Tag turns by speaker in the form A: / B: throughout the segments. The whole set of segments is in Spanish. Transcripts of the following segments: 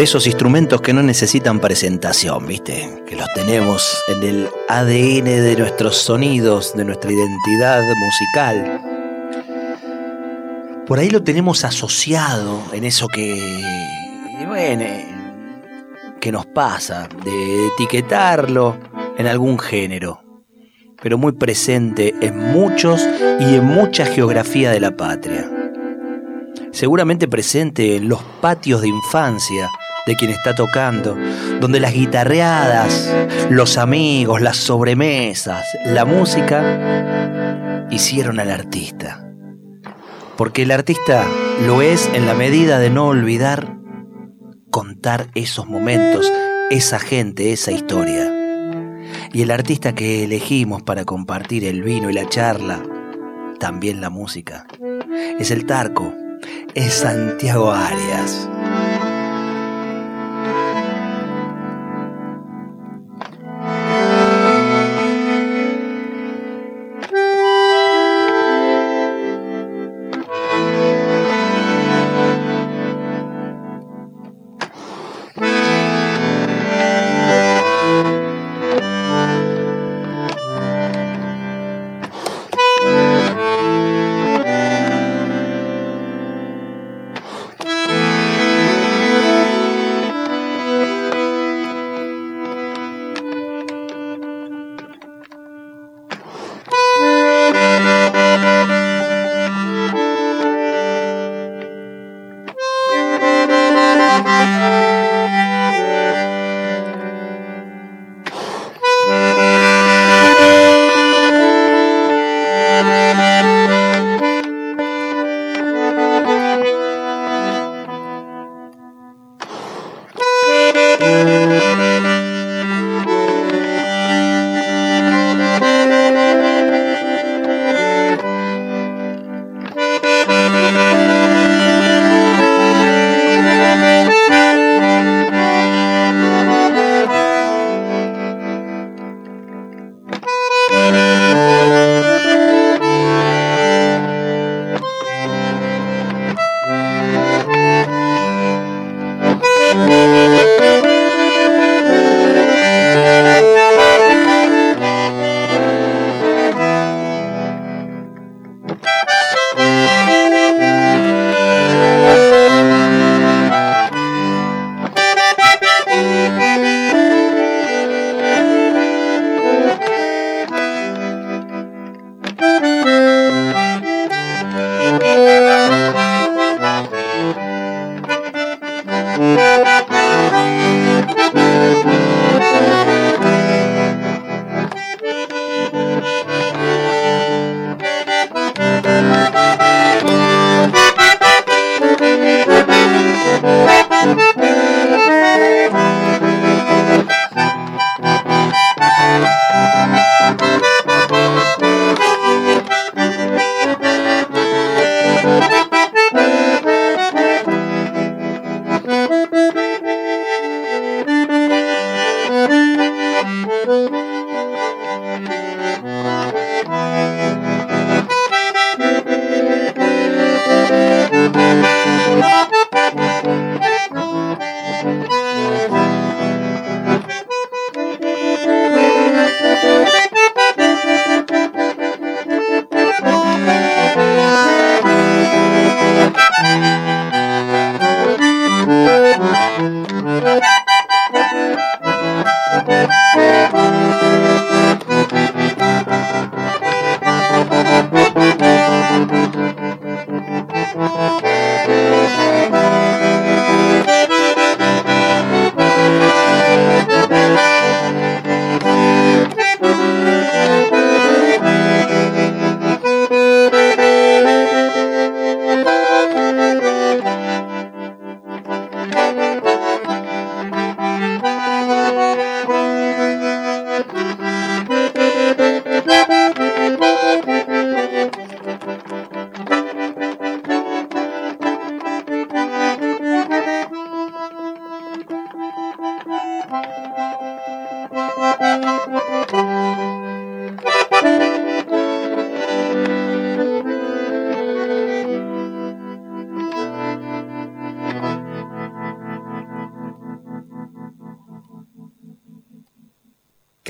A: De esos instrumentos que no necesitan presentación, ¿viste? Que los tenemos en el ADN de nuestros sonidos, de nuestra identidad musical. Por ahí lo tenemos asociado en eso que, bueno, que nos pasa, de etiquetarlo en algún género, pero muy presente en muchos y en mucha geografía de la patria seguramente presente en los patios de infancia de quien está tocando, donde las guitarreadas, los amigos, las sobremesas, la música hicieron al artista. Porque el artista lo es en la medida de no olvidar contar esos momentos, esa gente, esa historia. Y el artista que elegimos para compartir el vino y la charla, también la música, es el Tarco, es Santiago Arias.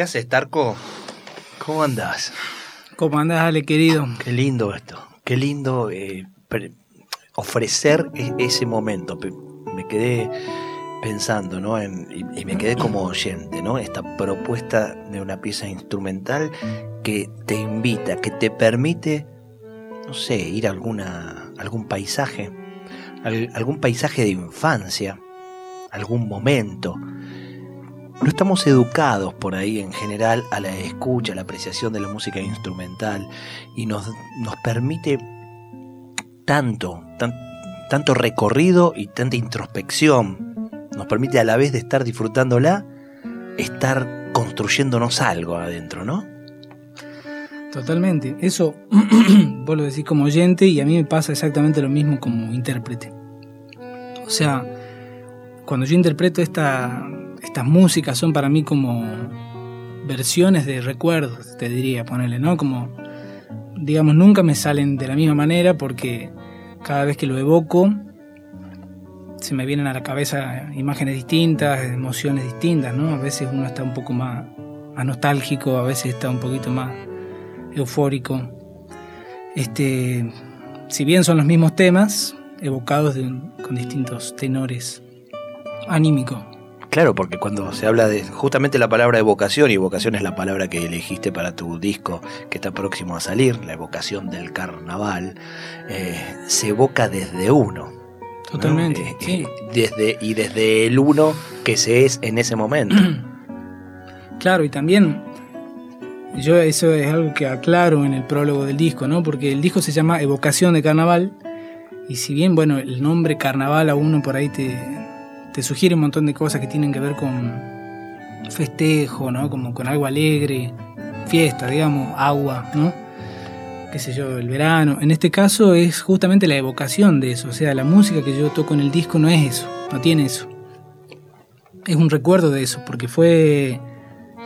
A: ¿Qué haces, Tarco? ¿Cómo andás?
B: ¿Cómo andás, Ale, querido?
A: Qué lindo esto. Qué lindo eh, ofrecer e-, ese momento. Me quedé pensando, ¿no? y, me quedé como oyente, ¿no? Esta propuesta de una pieza instrumental que te invita, que te permite, no sé, ir a alguna, algún paisaje, algún paisaje de infancia, algún momento. No estamos educados por ahí en general a la escucha, a la apreciación de la música instrumental y nos, nos permite tanto, tanto recorrido y tanta introspección. Nos permite a la vez de estar disfrutándola, estar construyéndonos algo adentro, ¿no?
B: Totalmente. Eso vos lo decís como oyente y a mí me pasa exactamente lo mismo como intérprete. O sea, cuando yo interpreto esta, estas músicas son para mí como versiones de recuerdos, te diría, ponerle, ¿no? Como, digamos, nunca me salen de la misma manera porque cada vez que lo evoco se me vienen a la cabeza imágenes distintas, emociones distintas, ¿no? A veces uno está un poco más, nostálgico, a veces está un poquito más eufórico. Este, si bien son los mismos temas, evocados con distintos tenores anímicos.
A: Claro, porque cuando se habla de justamente la palabra evocación, y evocación es la palabra que elegiste para tu disco que está próximo a salir, la evocación del carnaval, eh, se evoca desde uno.
B: Totalmente.
A: Eh, sí. desde, y desde el uno que se es en ese momento.
B: Claro, y también yo eso es algo que aclaro en el prólogo del disco, ¿no? Porque el disco se llama Evocación de Carnaval, y si bien, bueno, el nombre carnaval a uno por ahí te, te sugiere un montón de cosas que tienen que ver con festejo, ¿no? Como con algo alegre, fiesta, digamos, agua, ¿no? qué sé yo, el verano. En este caso es justamente la evocación de eso, o sea, la música que yo toco en el disco no es eso, no tiene eso. Es un recuerdo de eso, porque fue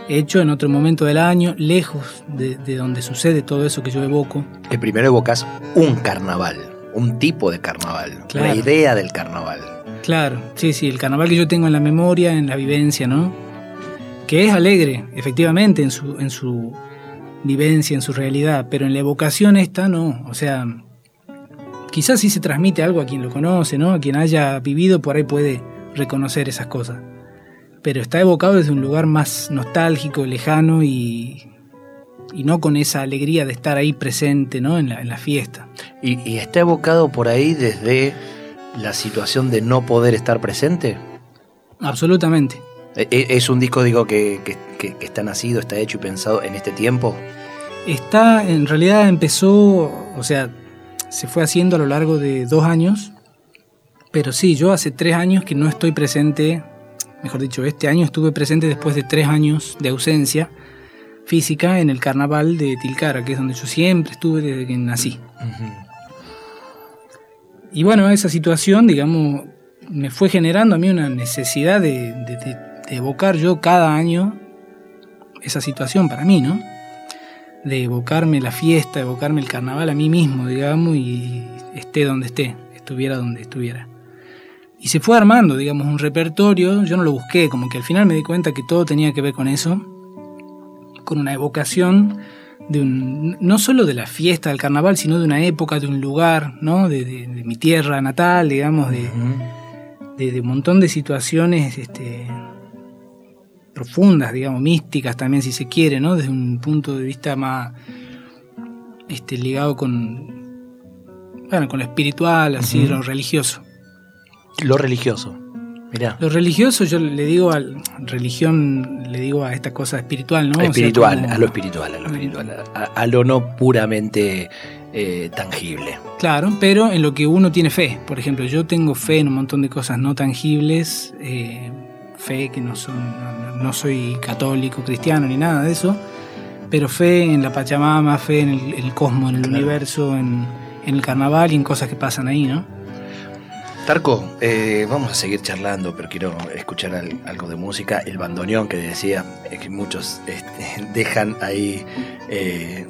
B: hecho en otro momento del año, lejos de, donde sucede todo eso que yo evoco.
A: Que primero evocas un carnaval, un tipo de carnaval, la idea del carnaval.
B: Claro, sí, sí, el carnaval que yo tengo en la memoria, en la vivencia, ¿no? Que es alegre, efectivamente, en su, en su vivencia, en su realidad, pero en la evocación esta no, o sea, quizás sí se transmite algo a quien lo conoce, ¿no? A quien haya vivido por ahí puede reconocer esas cosas. Pero está evocado desde un lugar más nostálgico, lejano y, y no con esa alegría de estar ahí presente, ¿no? En la, en la fiesta.
A: Y, y está evocado por ahí desde la situación de no poder estar presente?
B: Absolutamente.
A: ¿E, e, ¿Es un disco, digo, que, está nacido, está hecho y pensado en este tiempo?
B: Está, en realidad empezó, o sea, se fue haciendo a lo largo de dos años, pero sí, yo hace tres años que no estoy presente, mejor dicho, este año estuve presente después de tres años de ausencia física en el carnaval de Tilcara, que es donde yo siempre estuve desde que nací. Y bueno, esa situación, digamos, me fue generando a mí una necesidad de, evocar yo cada año esa situación para mí, ¿no? De evocarme la fiesta, evocarme el carnaval a mí mismo, digamos, y esté donde esté, estuviera donde estuviera. Y se fue armando, digamos, un repertorio, yo no lo busqué, como que al final me di cuenta que todo tenía que ver con eso, con una evocación de un, no solo de la fiesta del carnaval, sino de una época, de un lugar, ¿no? de, mi tierra natal, digamos, de, de, un montón de situaciones este, profundas, digamos, místicas también, si se quiere, ¿no? desde un punto de vista más este, ligado con, bueno, con lo espiritual, así, lo religioso.
A: Lo religioso.
B: Lo religioso, yo le digo a religión, le digo a esta cosa espiritual, ¿no?
A: Espiritual, a lo espiritual, a lo espiritual, a, lo no puramente eh, tangible.
B: Claro, pero en lo que uno tiene fe. Por ejemplo, yo tengo fe en un montón de cosas no tangibles, eh, fe que no son, no, soy católico, cristiano ni nada de eso, pero fe en la Pachamama, fe en el, cosmos, en el universo, en, en el carnaval y en cosas que pasan ahí, ¿no?
A: Tarco, eh, vamos a seguir charlando, pero quiero escuchar algo de música. El bandoneón que decía, que muchos este, dejan ahí eh,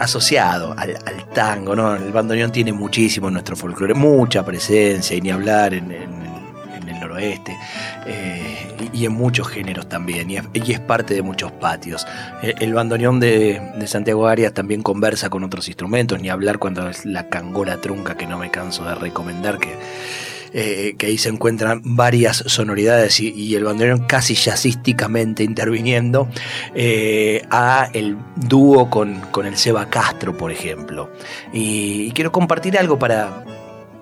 A: asociado al, tango, ¿no? El bandoneón tiene muchísimo en nuestro folclore, mucha presencia, y ni hablar en, el noroeste. Eh, y, en muchos géneros también, y es, parte de muchos patios. El, bandoneón de, Santiago Arias también conversa con otros instrumentos, ni hablar cuando es la cangola trunca que no me canso de recomendar, que, eh, que ahí se encuentran varias sonoridades y, el bandoneón casi jazzísticamente interviniendo, eh, a el dúo con, con, el Seba Castro, por ejemplo. Y, quiero compartir algo para,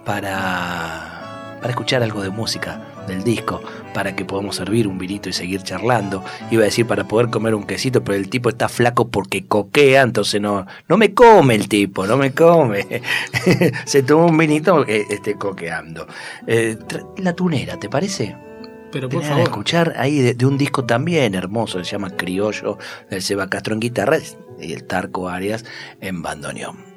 A: para, para escuchar algo de música del disco para que podamos servir un vinito y seguir charlando. Iba a decir para poder comer un quesito, pero el tipo está flaco porque coquea, entonces no, no me come el tipo, no me come. Se toma un vinito eh, este, coqueando. Eh, la tunera, ¿te parece?
B: Pero por favor.
A: escuchar ahí de, un disco también hermoso, se llama Criollo, del Seba Castro en guitarra y el Tarco Arias en bandoneón.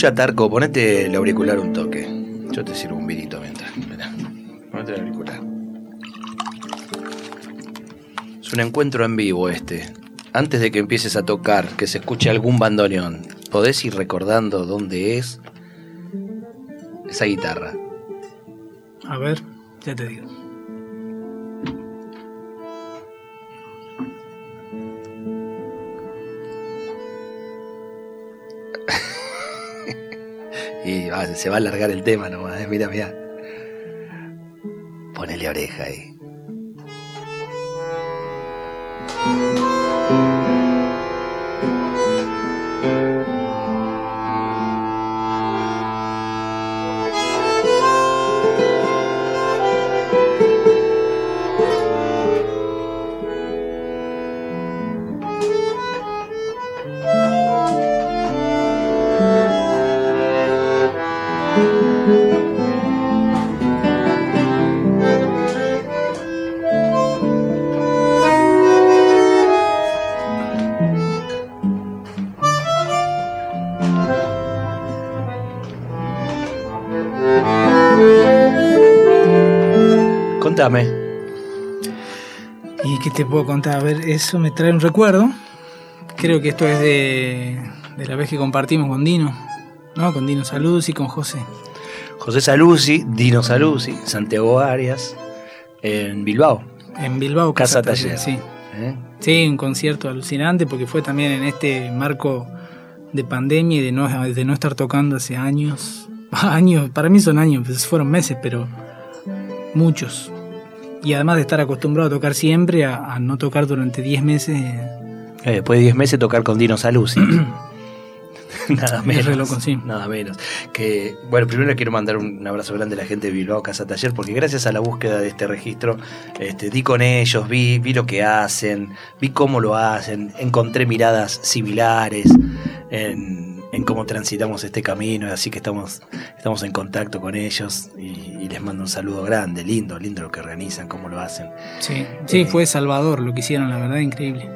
A: Escucha, Tarco, ponete el auricular un toque. Yo te sirvo un vinito mientras. ponete el auricular. Es un encuentro en vivo este. Antes de que empieces a tocar, que se escuche algún bandoneón, ¿podés ir recordando dónde es esa guitarra?
B: A ver, ya te digo.
A: Se va a alargar el tema nomás, eh, mira, mira. Ponele oreja ahí.
B: ¿Y qué te puedo contar? A ver, eso me trae un recuerdo. Creo que esto es de, la vez que compartimos con Dino, ¿no? Con Dino Salud y con José.
A: José Saluzzi, Dino Saluzzi, Santiago Arias, en Bilbao.
B: En Bilbao,
A: Casa, Taller.
B: Sí.
A: ¿eh?
B: sí, un concierto alucinante porque fue también en este marco de pandemia y de no, de no estar tocando hace años. Años, para mí son años, pues fueron meses, pero muchos. Y además de estar acostumbrado a tocar siempre, a, a no tocar durante 10 meses.
A: Eh, después de 10 meses tocar con Dino Saluzzi. Nada menos.
B: re loco, sí.
A: Nada menos. Que, bueno, primero quiero mandar un abrazo grande a la gente de Bilbao Casa Taller, porque gracias a la búsqueda de este registro, este, di con ellos, vi, vi lo que hacen, vi cómo lo hacen, encontré miradas similares en, en cómo transitamos este camino, así que estamos, estamos en contacto con ellos y, y les mando un saludo grande, lindo, lindo lo que organizan, cómo lo hacen.
B: Sí, sí,
A: Eh,
B: fue Salvador lo que hicieron, la verdad, increíble.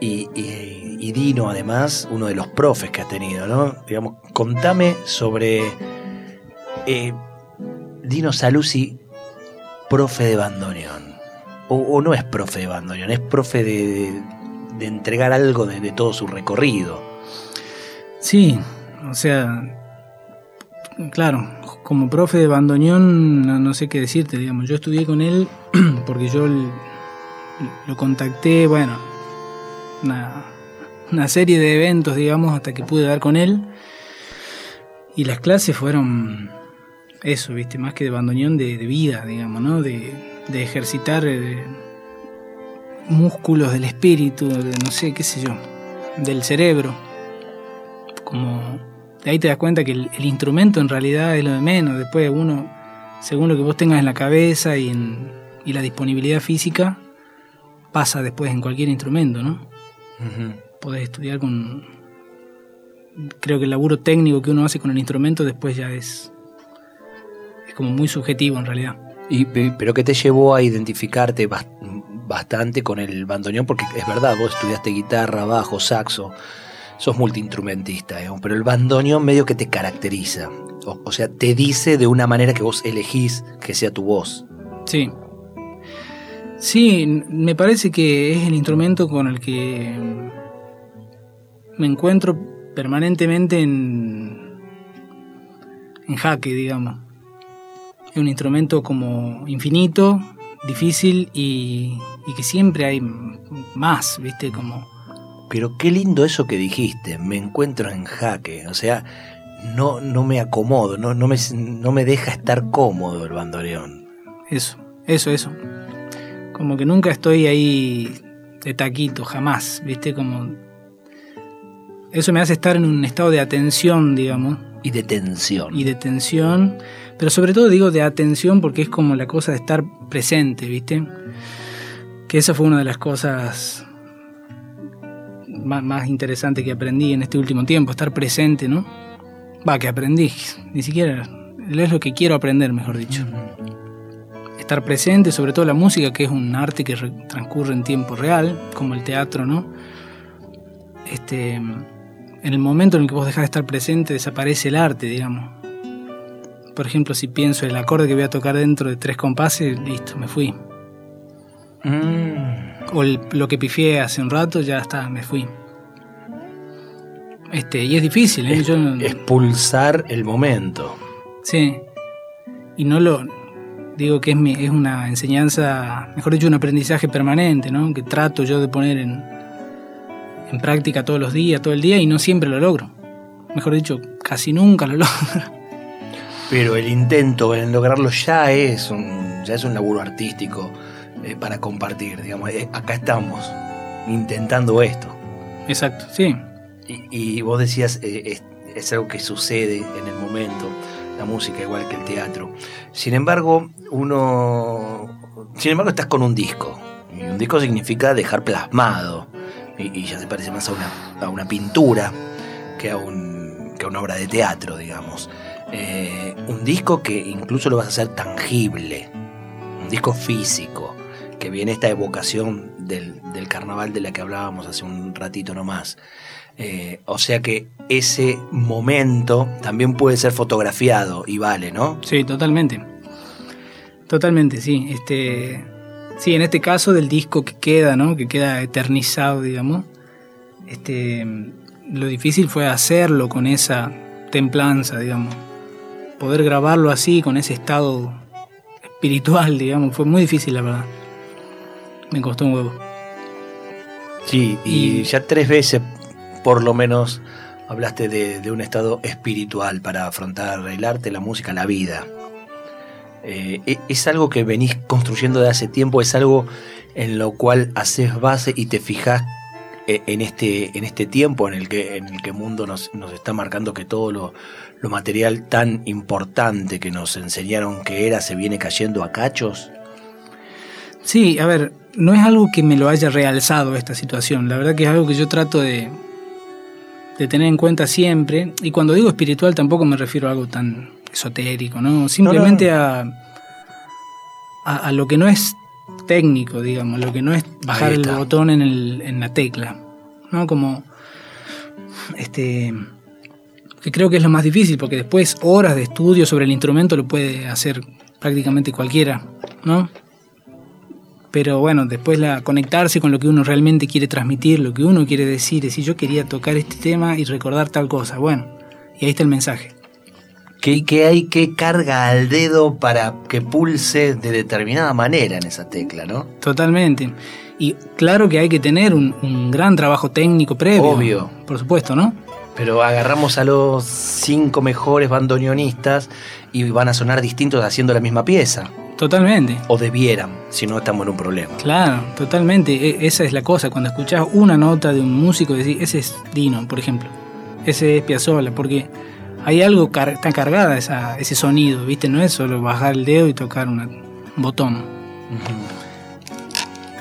A: Y, y- y Dino, además, uno de los profes que has tenido, ¿no? Digamos, contame sobre eh, Dino Saluzzi, profe de bandoneón. O, o no es profe de bandoneón, es profe de, de entregar algo de, de todo su recorrido.
B: Sí, o sea, claro, como profe de bandoneón, no, no sé qué decirte, digamos. Yo estudié con él porque yo lo contacté, bueno, una, serie de eventos, digamos, hasta que pude dar con él. Y las clases fueron eso, viste, más que de bandoneón, de, de vida, digamos, ¿no? De, de ejercitar eh, músculos del espíritu, de no sé, qué sé yo, del cerebro. Como de ahí te das cuenta que el, el instrumento en realidad es lo de menos. Después uno, según lo que vos tengas en la cabeza y, en, y la disponibilidad física, pasa después en cualquier instrumento, ¿no? Podés estudiar con... Creo que el laburo técnico que uno hace con el instrumento después ya es... Es como muy subjetivo en realidad.
A: Y, pero que te llevó a identificarte bas- bastante con el bandoneón, porque es verdad, vos estudiaste guitarra, bajo, saxo, sos multiinstrumentista, digamos, pero el bandoneón medio que te caracteriza. O, sea, te dice de una manera que vos elegís que sea tu voz.
B: Sí. Sí, me parece que es el instrumento con el que me encuentro permanentemente en, en jaque, digamos. Es un instrumento como infinito, difícil y, y que siempre hay más, ¿viste? Como...
A: Pero qué lindo eso que dijiste, me encuentro en jaque, o sea, no, no me acomodo, no, no, me, no me deja estar cómodo el bandoneón.
B: Eso, eso, eso. Como que nunca estoy ahí de taquito, jamás, ¿viste? Como... Eso me hace estar en un estado de atención, digamos,
A: Y de tensión.
B: y de tensión, pero sobre todo digo de atención porque es como la cosa de estar presente, ¿viste? Que esa fue una de las cosas más, más interesantes que aprendí en este último tiempo, estar presente, ¿no? Va, que aprendí, ni siquiera es lo que quiero aprender, mejor dicho. Estar presente, sobre todo la música, que es un arte que re- transcurre en tiempo real, como el teatro, ¿no? Este, en el momento en el que vos dejás de estar presente, desaparece el arte, digamos. Por ejemplo, si pienso el acorde que voy a tocar dentro de tres compases, listo, me fui.
A: Mm.
B: O el- lo que pifié hace un rato, ya está, me fui. Este, y es difícil, ¿eh? Yo
A: Expulsar el momento.
B: Sí. Y no lo. Digo que es, mi- es una enseñanza, mejor dicho, un aprendizaje permanente, ¿no? Que trato yo de poner en, en práctica todos los días, todo el día, y no siempre lo logro. Mejor dicho, casi nunca lo logro.
A: Pero el intento en lograrlo ya es un, ya es un laburo artístico eh, para compartir. Digamos, Eh, acá estamos intentando esto.
B: Exacto, sí.
A: Y, y vos decías, eh, es, es algo que sucede en el momento, la música igual que el teatro. Sin embargo, uno, sin embargo, estás con un disco. Y un disco significa dejar plasmado. Y, y ya se parece más a una, a una pintura que a, un, que a una obra de teatro, digamos. Eh, un disco que incluso lo vas a hacer tangible. Un disco físico. Que viene esta evocación del, carnaval de la que hablábamos hace un ratito nomás. Eh, o sea que ese momento también puede ser fotografiado y vale, ¿no?
B: Sí, totalmente. Totalmente, sí. Este, sí, en este caso del disco que queda, ¿no? Que queda eternizado, digamos. Este, lo difícil fue hacerlo con esa templanza, digamos. poder grabarlo así, con ese estado espiritual, digamos, fue muy difícil, la verdad. Me costó un huevo.
A: Sí, y, ya tres veces, por lo menos, hablaste de, un estado espiritual para afrontar el arte, la música, la vida. Eh, e, ¿Es algo que venís construyendo de hace tiempo? ¿Es algo en lo cual haces base y te fijas eh, en este, en este tiempo en el que en el que mundo nos, está marcando que todo lo, lo, material tan importante que nos enseñaron que era se viene cayendo a cachos?
B: Sí, a ver, no es algo que me lo haya realzado esta situación, la verdad que es algo que yo trato de, de tener en cuenta siempre, y cuando digo espiritual tampoco me refiero a algo tan esotérico, ¿no? Simplemente A, a, lo que no es técnico, digamos, lo que no es bajar el botón en, el, en la tecla, ¿no? Como, este, que creo que es lo más difícil, porque después horas de estudio sobre el instrumento lo puede hacer prácticamente cualquiera, ¿no? Pero bueno, después la conectarse con lo que uno realmente quiere transmitir, lo que uno quiere decir, decir yo quería tocar este tema y recordar tal cosa, bueno, y ahí está el mensaje.
A: ¿Qué, hay que carga al dedo para que pulse de determinada manera en esa tecla, no?
B: Totalmente. Y claro que hay que tener un, gran trabajo técnico previo.
A: Obvio.
B: Por supuesto, ¿no?
A: Pero agarramos a los cinco mejores bandoneonistas y van a sonar distintos haciendo la misma pieza.
B: Totalmente.
A: O debieran, si no estamos en un problema.
B: Claro, totalmente. E, esa es la cosa. Cuando escuchás una nota de un músico, decís, ese es Dino, por ejemplo. Ese es Piazzolla, porque hay algo está cargada esa, ese sonido, ¿viste? No es solo bajar el dedo y tocar un botón.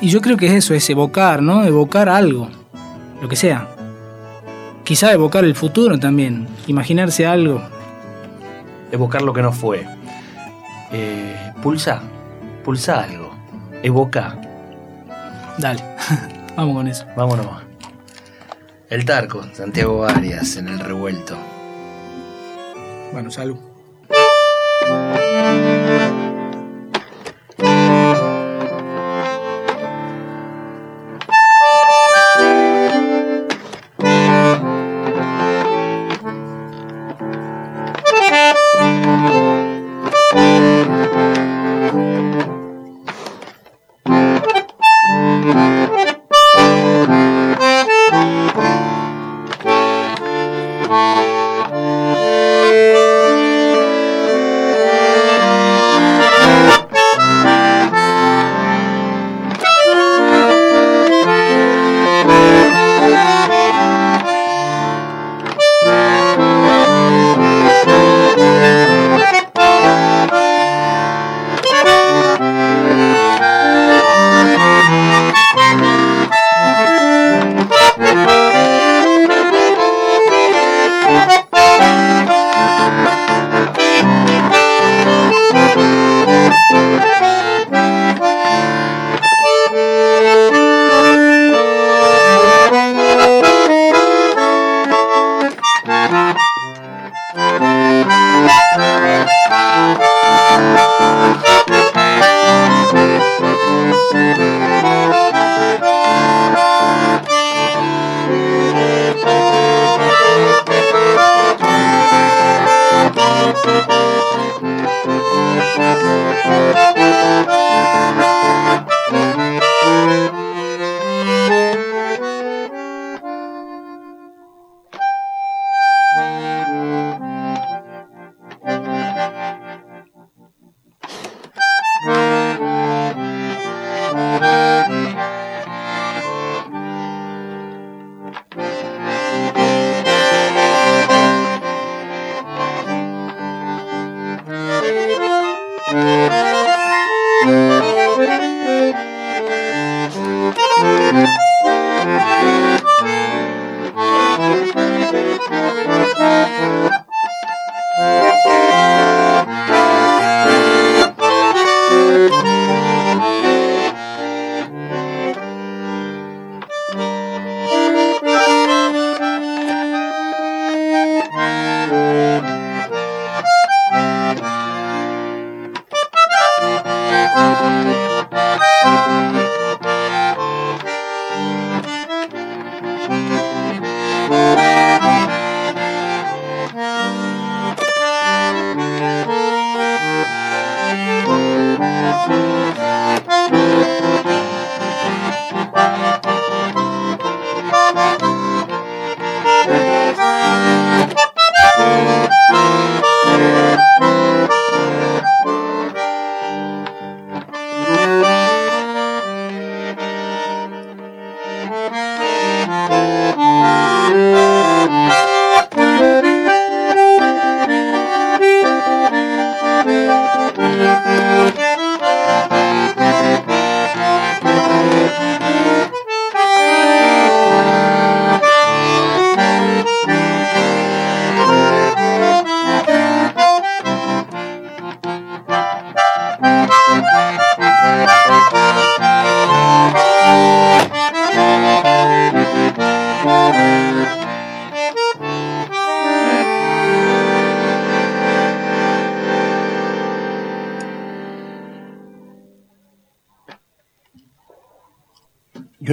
B: Y yo creo que es eso, es evocar, ¿no? Evocar algo, lo que sea. Quizá evocar el futuro también, imaginarse algo.
A: Evocar lo que no fue. Eh, pulsa, pulsa algo, evoca.
B: Dale, vamos con eso.
A: Vámonos. El Tarco, Santiago Arias, en el revuelto.
B: Bueno, salud.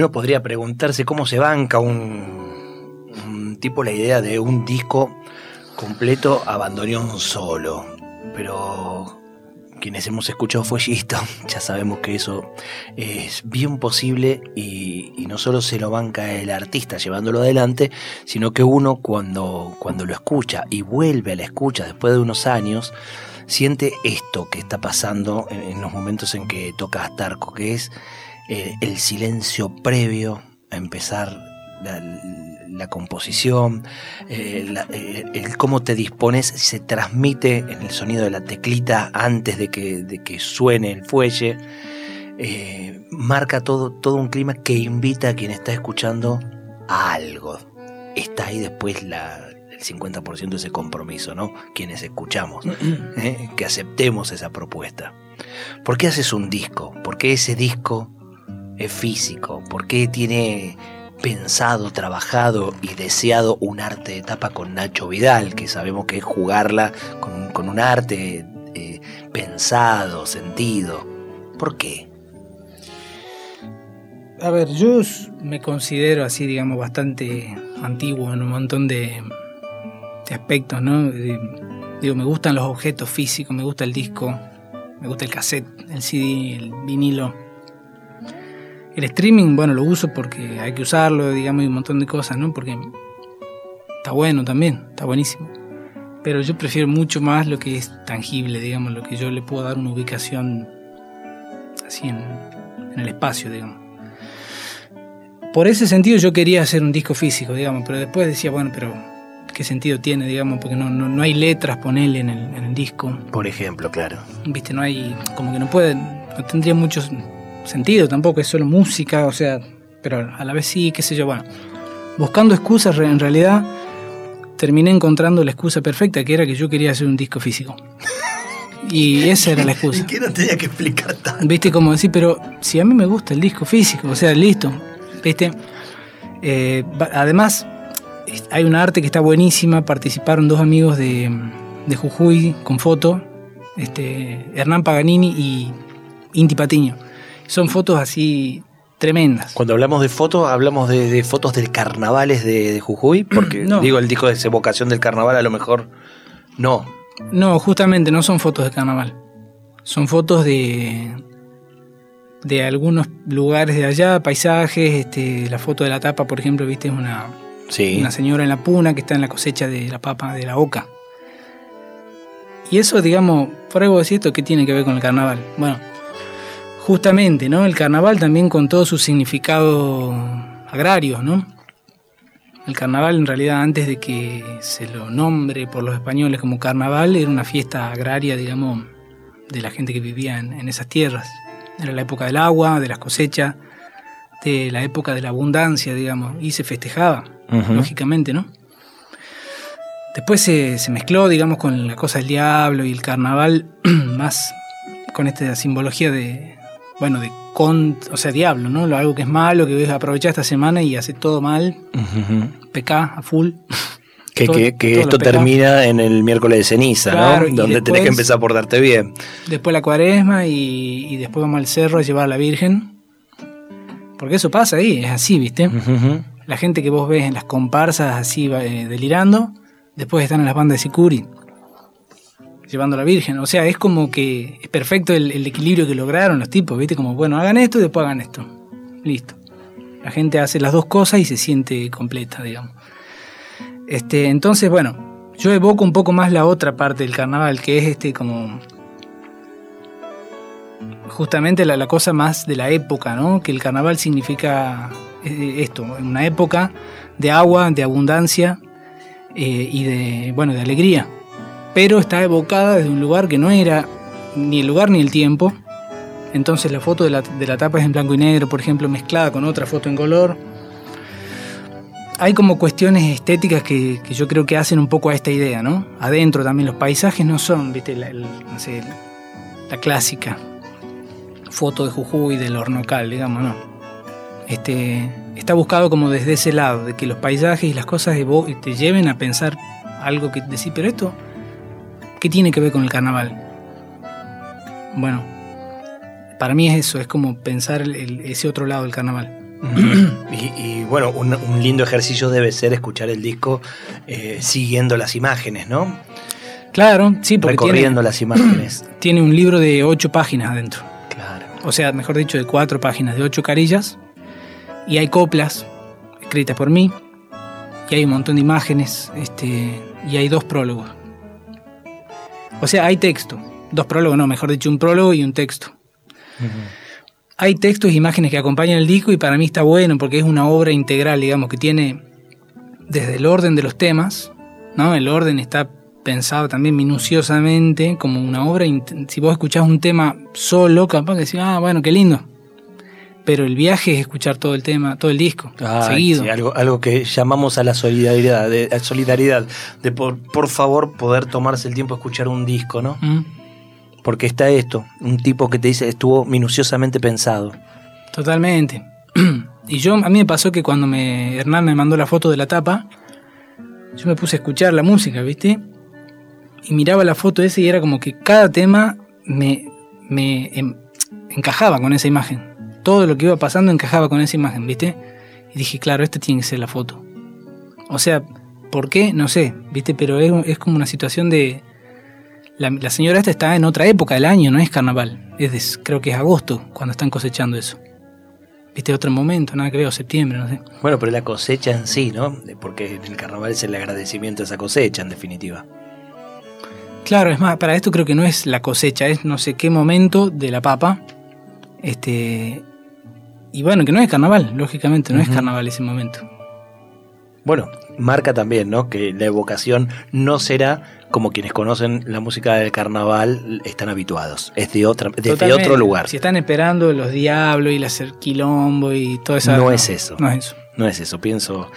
A: Uno podría preguntarse cómo se banca un, un tipo la idea de un disco completo abandoneón solo. Pero quienes hemos escuchado Fuellito, ya sabemos que eso es bien posible y, no solo se lo banca el artista llevándolo adelante, sino que uno cuando, cuando lo escucha y vuelve a la escucha después de unos años, siente esto que está pasando en, en los momentos en que toca Astarco, que es eh, el silencio previo a empezar la, la composición, eh, la, eh, el cómo te dispones, se transmite en el sonido de la teclita antes de que, de que suene el fuelle, eh, marca todo, todo un clima que invita a quien está escuchando a algo. Está ahí después la, el 50% de ese compromiso, ¿no? Quienes escuchamos, que aceptemos esa propuesta. ¿Por qué haces un disco? ¿Por qué ese disco físico? ¿Por qué tiene pensado, trabajado y deseado un arte de tapa con Nacho Vidal, que sabemos que es jugarla con, un arte eh, pensado, sentido. ¿Por qué?
B: A ver, yo me considero así, digamos, bastante antiguo en un montón de, aspectos, ¿no? Digo, me gustan los objetos físicos, me gusta el disco, me gusta el cassette, el CD, el vinilo. El streaming, bueno, lo uso porque hay que usarlo, digamos, y un montón de cosas, ¿no? Porque está bueno también, está buenísimo. Pero yo prefiero mucho más lo que es tangible, digamos, lo que yo le puedo dar una ubicación así en, en el espacio, digamos. Por ese sentido yo quería hacer un disco físico, digamos, pero después decía, bueno, pero ¿qué sentido tiene, digamos? Porque no, no, no hay letras, ponerle en el, en el disco.
A: Por ejemplo, claro.
B: Viste, no hay, como que no puede, no tendría mucho sentido tampoco, es solo música, o sea, pero a la vez sí, qué sé yo, bueno. Buscando excusas, en realidad terminé encontrando la excusa perfecta, que era que yo quería hacer un disco físico. Y esa era la excusa.
A: ¿Y que no tenía que explicar tanto?
B: Viste, como decir, pero si a mí me gusta el disco físico, o sea, listo, viste. Eh, además, hay una arte que está buenísima, participaron dos amigos de, de Jujuy con foto, este, Hernán Paganini y Inti Patiño. Son fotos así tremendas.
A: Cuando hablamos de fotos, hablamos de, de fotos del carnavales de, de Jujuy, porque no. digo, el disco de evocación del carnaval a lo mejor no.
B: No, justamente no son fotos de carnaval. Son fotos de, de algunos lugares de allá, paisajes, este, la foto de la tapa, por ejemplo, viste, es una,
A: sí.
B: una señora en la puna que está en la cosecha de la papa, de la oca. Y eso, digamos, por algo decir esto, ¿qué tiene que ver con el carnaval? Bueno, justamente, ¿no? El carnaval también con todo su significado agrario, ¿no? El carnaval en realidad antes de que se lo nombre por los españoles como carnaval era una fiesta agraria, digamos, de la gente que vivía en, en esas tierras. Era la época del agua, de las cosechas, de la época de la abundancia, digamos, y se festejaba, uh -huh. lógicamente, ¿no? Después se, se, mezcló, digamos, con la cosa del diablo y el carnaval, más con esta simbología de, bueno, de con, o sea, diablo, ¿no? Algo que es malo, que aprovechar esta semana y hace todo mal, uh -huh. pecar a full.
A: Que, todo, que, que esto termina en el miércoles de ceniza,
B: claro,
A: ¿no? Donde
B: después,
A: tenés que empezar a portarte bien.
B: Después la cuaresma y, y, después vamos al cerro a llevar a la Virgen. Porque eso pasa ahí, es así, ¿viste? Uh -huh. La gente que vos ves en las comparsas así eh, delirando, después están en las bandas de Sicuri llevando a la Virgen. O sea, es como que es perfecto el, equilibrio que lograron los tipos, ¿viste? Como, bueno, hagan esto y después hagan esto. Listo. La gente hace las dos cosas y se siente completa, digamos. Este, entonces, bueno, yo evoco un poco más la otra parte del carnaval, que es este como justamente la, la cosa más de la época, ¿no? Que el carnaval significa eh, esto, una época de agua, de abundancia eh, y de, bueno, de alegría. Pero está evocada desde un lugar que no era ni el lugar ni el tiempo. Entonces la foto de la, de la tapa es en blanco y negro, por ejemplo, mezclada con otra foto en color hay como cuestiones estéticas que, que, yo creo que hacen un poco a esta idea, ¿no? Adentro también los paisajes no son, viste, la, la clásica foto de Jujuy del hornocal, digamos, no. Este, está buscado como desde ese lado, de que los paisajes y las cosas te lleven a pensar algo que decir, pero esto, ¿qué tiene que ver con el carnaval? Bueno, para mí es eso, es como pensar el, ese otro lado del carnaval.
A: y, bueno, un, lindo ejercicio debe ser escuchar el disco eh, siguiendo las imágenes, ¿no?
B: Claro, sí, porque
A: Recorriendo las imágenes.
B: Tiene un libro de ocho páginas adentro. Claro. O sea, mejor dicho, de cuatro páginas, de ocho carillas. Y hay coplas escritas por mí. Y hay un montón de imágenes. Este, y hay dos prólogos. O sea, hay texto. Dos prólogos, no, mejor dicho, un prólogo y un texto. Hay textos e imágenes que acompañan el disco y para mí está bueno porque es una obra integral, digamos, que tiene desde el orden de los temas, ¿no? El orden está pensado también minuciosamente como una obra. Si vos escuchás un tema solo, capaz que decís, ah, bueno, qué lindo. Pero el viaje es escuchar todo el tema, todo el disco, seguido.
A: algo, algo que llamamos a la solidaridad, de, solidaridad, de por, por, favor poder tomarse el tiempo de escuchar un disco, ¿no? Mm. Porque está esto, un tipo que te dice estuvo minuciosamente pensado.
B: Totalmente. y yo, a mí me pasó que cuando me, Hernán me mandó la foto de la tapa, yo me puse a escuchar la música, ¿viste? y miraba la foto esa y era como que cada tema me, me encajaba con esa imagen. Todo lo que iba pasando encajaba con esa imagen, ¿viste? Y dije, claro, esta tiene que ser la foto. O sea, ¿por qué? No sé, ¿viste? Pero es, como una situación de... La, señora esta está en otra época del año, no es carnaval. Es creo que es agosto cuando están cosechando eso. ¿Viste? Otro momento, nada que veo, septiembre, no sé.
A: Bueno, pero la cosecha en sí, ¿no? Porque el carnaval es el agradecimiento a esa cosecha, en definitiva.
B: Claro, es más, para esto creo que no es la cosecha, es no sé qué momento de la papa. Este. Y bueno, que no es carnaval, lógicamente, no es carnaval ese momento.
A: Bueno, marca también, ¿no? Que la evocación no será como quienes conocen la música del carnaval están habituados. Es de otra, desde otro lugar.
B: Si están esperando los diablos y la quilombo y todo eso.
A: No, es eso. No es eso. No es eso. Pienso,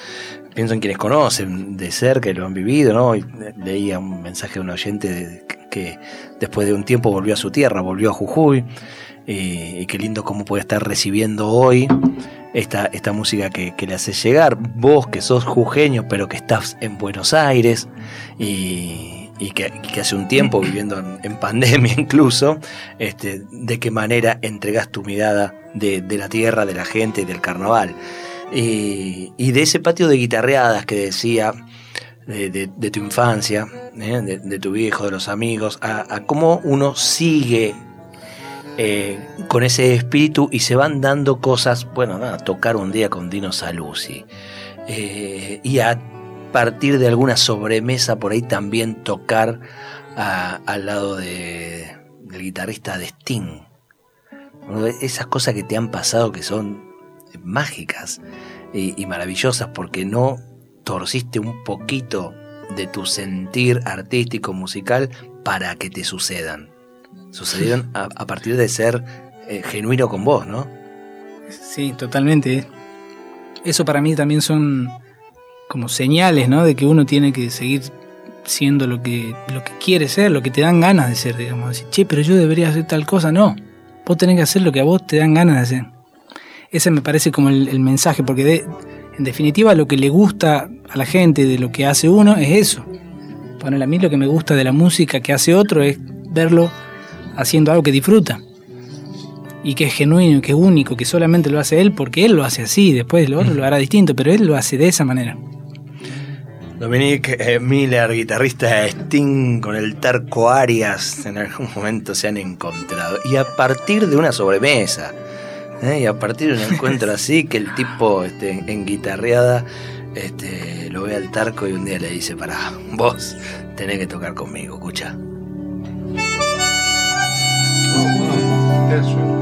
A: pienso en quienes conocen de cerca que lo han vivido, ¿no? Y leía un mensaje de un oyente que después de un tiempo volvió a su tierra, volvió a Jujuy, y, qué lindo cómo puede estar recibiendo hoy esta, esta música que, le hace llegar. Vos que sos jujeño, pero que estás en Buenos Aires y, que, hace un tiempo viviendo en, pandemia incluso, este, de qué manera entregas tu mirada de, la tierra, de la gente y del carnaval. Y, de ese patio de guitarreadas que decía, de, tu infancia, ¿eh? de, tu viejo, de los amigos, a, cómo uno sigue eh, con ese espíritu y se van dando cosas, bueno, nada, tocar un día con Dino Saluzzi. Eh, y a partir de alguna sobremesa por ahí también tocar al lado de, del guitarrista de Sting. Esas cosas que te han pasado que son mágicas y, maravillosas porque no torciste un poquito de tu sentir artístico, musical, para que te sucedan. Sucedieron a, partir de ser eh, genuino con vos, ¿no?
B: Sí, totalmente. Eso para mí también son como señales, ¿no? De que uno tiene que seguir siendo lo que, lo que quiere ser, lo que te dan ganas de ser, digamos. Che, pero yo debería hacer tal cosa. No, vos tenés que hacer lo que a vos te dan ganas de hacer. Ese me parece como el, mensaje, porque en definitiva lo que le gusta a la gente de lo que hace uno es eso. Bueno, a mí lo que me gusta de la música que hace otro es verlo haciendo algo que disfruta. Y que es genuino, que es único, que solamente lo hace él porque él lo hace así, después lo otro lo hará distinto, pero él lo hace de esa manera.
A: Dominique eh, Miller, guitarrista de Sting con el Tarco Arias, en algún momento se han encontrado. Y a partir de una sobremesa, ¿eh? Y a partir de un encuentro así, que el tipo este, en guitarreada este, lo ve al tarco y un día le dice, para vos tenés que tocar conmigo, escucha. Yes.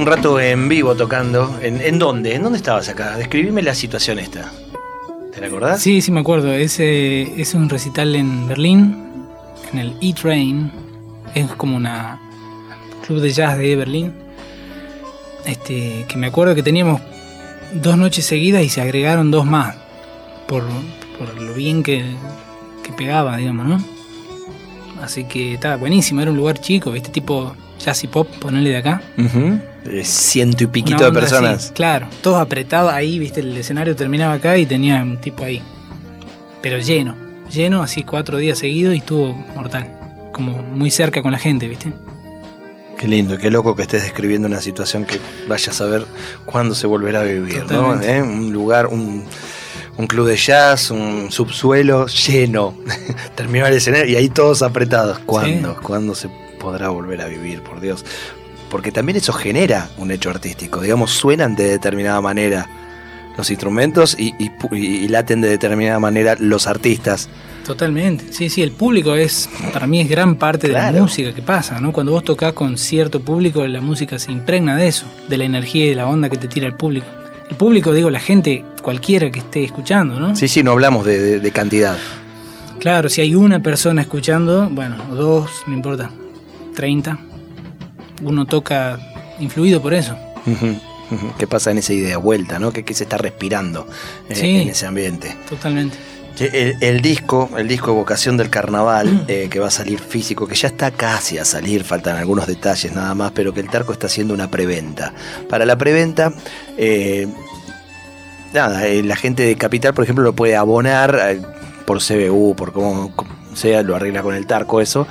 A: Un rato en vivo tocando. ¿En, en dónde? ¿En dónde estabas acá? Describime la situación esta. ¿Te la acordás?
B: Sí, sí me acuerdo. Ese es un recital en Berlín, en el E-Train. Es como una club de jazz de Berlín. Este, que me acuerdo que teníamos dos noches seguidas y se agregaron dos más. Por, por lo bien que, que pegaba, digamos, ¿no? Así que estaba buenísimo, era un lugar chico, ¿viste? Tipo jazz y pop, ponerle de acá.
A: Eh, Ciento y piquito de
B: así,
A: personas.
B: claro, todos apretados ahí, viste, el escenario terminaba acá y tenía un tipo ahí. Pero lleno, lleno, así cuatro días seguidos y estuvo mortal. Como muy cerca con la gente, viste.
A: Qué lindo, qué loco que estés describiendo una situación que vaya a saber cuándo se volverá a vivir, ¿no? ¿Eh? Un lugar, un, un club de jazz, un subsuelo lleno. Terminó el escenario y ahí todos apretados. ¿Cuándo? ¿Cuándo se podrá volver a vivir, por Dios? Porque también eso genera un hecho artístico. Digamos, suenan de determinada manera los instrumentos y, y pu- y laten de determinada manera los artistas.
B: Totalmente. Sí, sí, el público es, para mí es gran parte de la música que pasa, ¿no? Cuando vos tocas con cierto público, la música se impregna de eso, de la energía y de la onda que te tira el público. El público, digo, la gente, cualquiera que esté escuchando, ¿no?
A: Sí, sí, no hablamos de, de- de cantidad.
B: Claro, si hay una persona escuchando, bueno, o dos, no importa, 30, uno toca influido por eso.
A: ¿Qué pasa en esa idea vuelta, no? ¿Qué, qué se está respirando eh,
B: Sí.
A: en ese ambiente?
B: Totalmente.
A: El, el disco, el disco Evocación del
B: Mm.
A: Carnaval, eh, que va a salir físico, que ya está casi a salir, faltan algunos detalles nada más, pero que el Tarco está haciendo una preventa. Para la preventa, eh, nada, eh, la gente de Capital, por ejemplo, lo puede abonar por CBU, por como sea, lo arregla con el Tarco eso,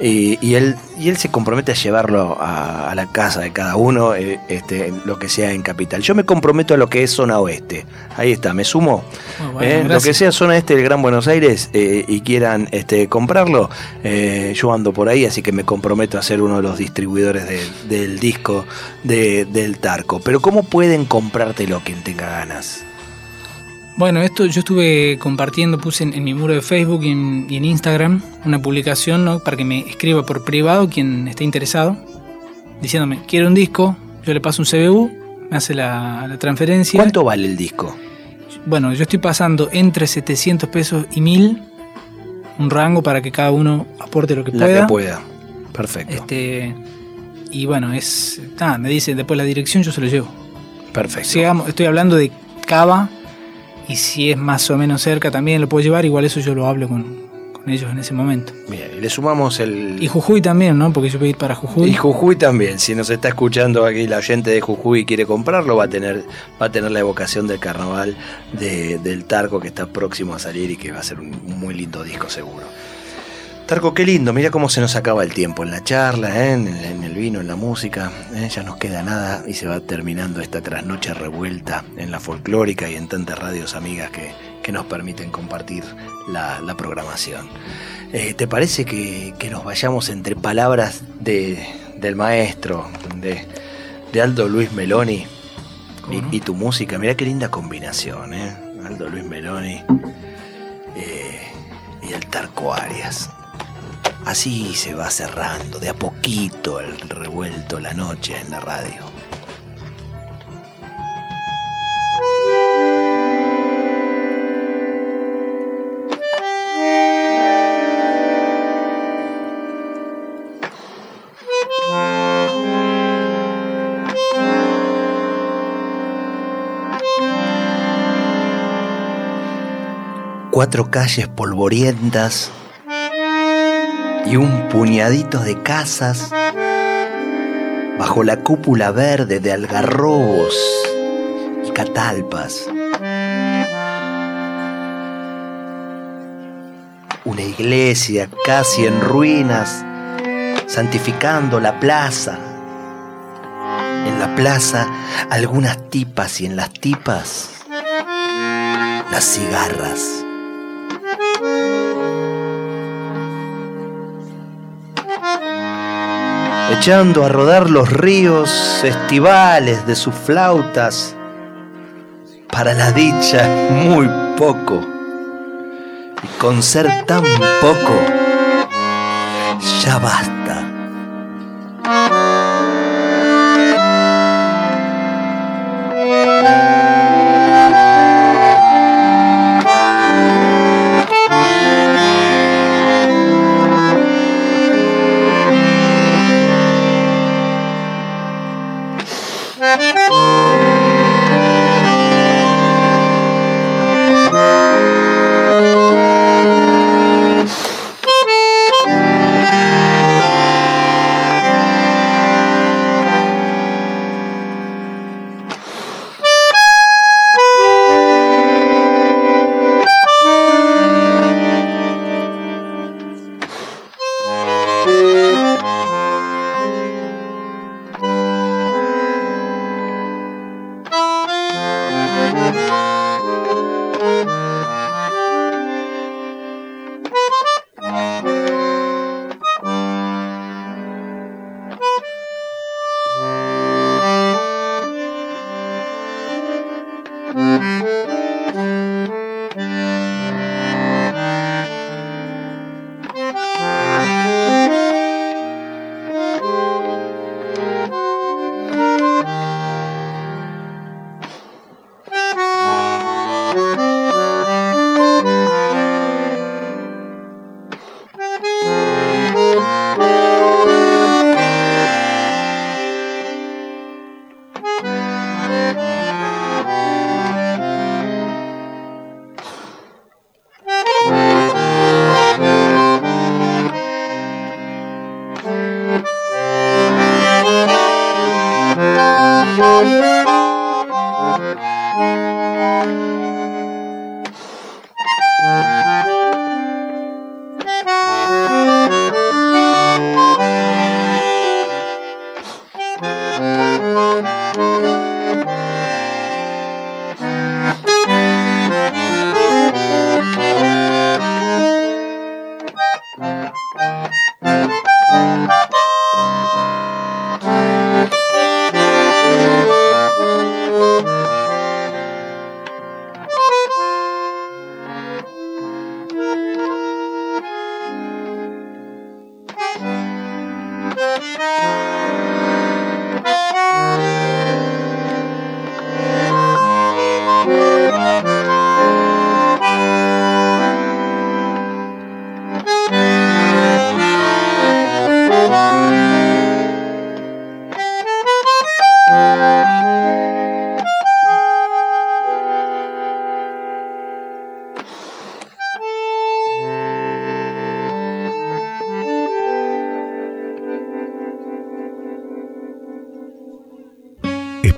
A: y, y él, y él se compromete a llevarlo a, a la casa de cada uno, eh, este, lo que sea en Capital. Yo me comprometo a lo que es zona oeste. Ahí está, me sumo.
B: Bueno,
A: Eh, lo que sea zona este del Gran Buenos Aires eh, y quieran este, comprarlo, eh, yo ando por ahí, así que me comprometo a ser uno de los distribuidores de- del disco de- del Tarco. Pero ¿cómo pueden comprártelo quien tenga ganas?
B: Bueno, esto yo estuve compartiendo, puse en, en mi muro de Facebook y en, y en Instagram una publicación ¿no? para que me escriba por privado quien esté interesado, diciéndome, quiero un disco, yo le paso un CBU, me hace la, la transferencia.
A: ¿Cuánto vale el disco?
B: Bueno, yo estoy pasando entre 700 pesos y 1000, un rango para que cada uno aporte lo que
A: La
B: pueda.
A: que pueda. Perfecto.
B: Este, y bueno, es. nada, me dice después la dirección, yo se lo llevo.
A: Perfecto.
B: Sigamos, estoy hablando de Cava, y si es más o menos cerca también lo puedo llevar, igual eso yo lo hablo con, con ellos en ese momento.
A: Bien, y le sumamos el...
B: Y Jujuy también, ¿no? Porque yo voy a ir para Jujuy.
A: Y Jujuy también, si nos está escuchando aquí la oyente de Jujuy y quiere comprarlo, va a tener, va a tener la evocación del carnaval de- del Tarco que está próximo a salir y que va a ser un muy lindo disco seguro. Tarco, qué lindo, mira cómo se nos acaba el tiempo en la charla, ¿eh? en, el, en el vino, en la música, ¿eh? ya nos queda nada y se va terminando esta trasnoche revuelta en la folclórica y en tantas radios amigas que, que nos permiten compartir la, la programación. Eh, ¿Te parece que, que nos vayamos entre palabras de, del maestro, de, de Aldo Luis Meloni
B: ¿Cómo
A: y,
B: no?
A: y tu música? Mirá qué linda combinación, ¿eh? Aldo Luis Meloni y el Tarco Arias. Así se va cerrando de a poquito el revuelto la noche en la radio. Cuatro calles polvorientas y un puñadito de casas bajo la cúpula verde de algarrobos y catalpas. Una iglesia casi en ruinas, santificando la plaza. En la plaza algunas tipas y en las tipas las cigarras. Echando a rodar los ríos estivales de sus flautas, para la dicha muy poco, y con ser tan poco, ya basta.